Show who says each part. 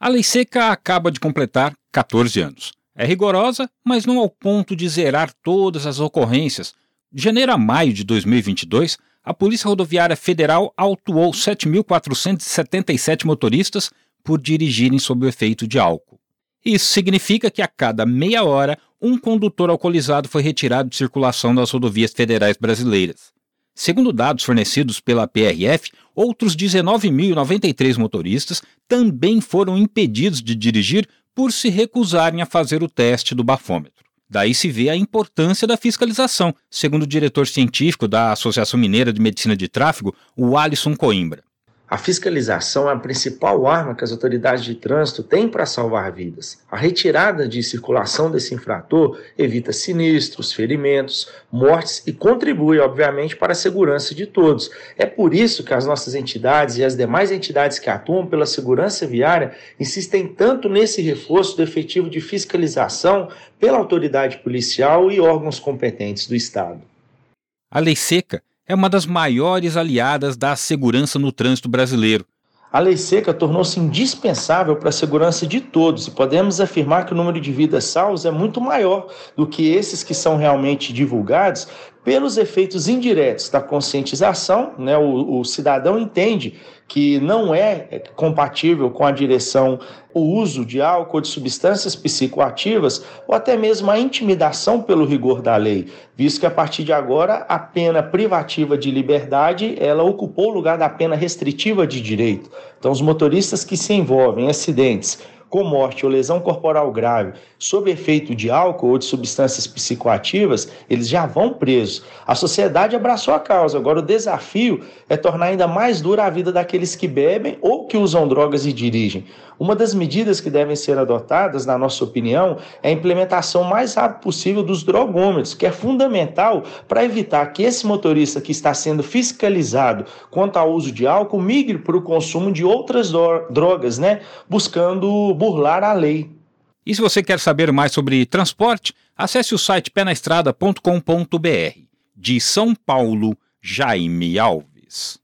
Speaker 1: A lei seca acaba de completar 14 anos. É rigorosa, mas não ao ponto de zerar todas as ocorrências. De janeiro a maio de 2022, a Polícia Rodoviária Federal autuou 7.477 motoristas por dirigirem sob o efeito de álcool. Isso significa que a cada meia hora, um condutor alcoolizado foi retirado de circulação das rodovias federais brasileiras. Segundo dados fornecidos pela PRF, outros 19.093 motoristas também foram impedidos de dirigir por se recusarem a fazer o teste do bafômetro. Daí se vê a importância da fiscalização, segundo o diretor científico da Associação Mineira de Medicina de Tráfego, o Alisson Coimbra.
Speaker 2: A fiscalização é a principal arma que as autoridades de trânsito têm para salvar vidas. A retirada de circulação desse infrator evita sinistros, ferimentos, mortes e contribui, obviamente, para a segurança de todos. É por isso que as nossas entidades e as demais entidades que atuam pela segurança viária insistem tanto nesse reforço do efetivo de fiscalização pela autoridade policial e órgãos competentes do Estado.
Speaker 1: A lei seca é uma das maiores aliadas da segurança no trânsito brasileiro.
Speaker 2: A lei seca tornou-se indispensável para a segurança de todos e podemos afirmar que o número de vidas salvas é muito maior do que esses que são realmente divulgados pelos efeitos indiretos da conscientização. Né? O, o cidadão entende que não é compatível com a direção o uso de álcool de substâncias psicoativas ou até mesmo a intimidação pelo rigor da lei, visto que a partir de agora a pena privativa de liberdade ela ocupou o lugar da pena restritiva de direito. Então os motoristas que se envolvem em acidentes com morte ou lesão corporal grave sob efeito de álcool ou de substâncias psicoativas, eles já vão presos. A sociedade abraçou a causa. Agora, o desafio é tornar ainda mais dura a vida daqueles que bebem ou que usam drogas e dirigem. Uma das medidas que devem ser adotadas, na nossa opinião, é a implementação mais rápida possível dos drogômetros, que é fundamental para evitar que esse motorista que está sendo fiscalizado quanto ao uso de álcool migre para o consumo de outras drogas, né? buscando burlar a lei.
Speaker 1: E se você quer saber mais sobre transporte, acesse o site penaestrada.com.br. De São Paulo, Jaime Alves.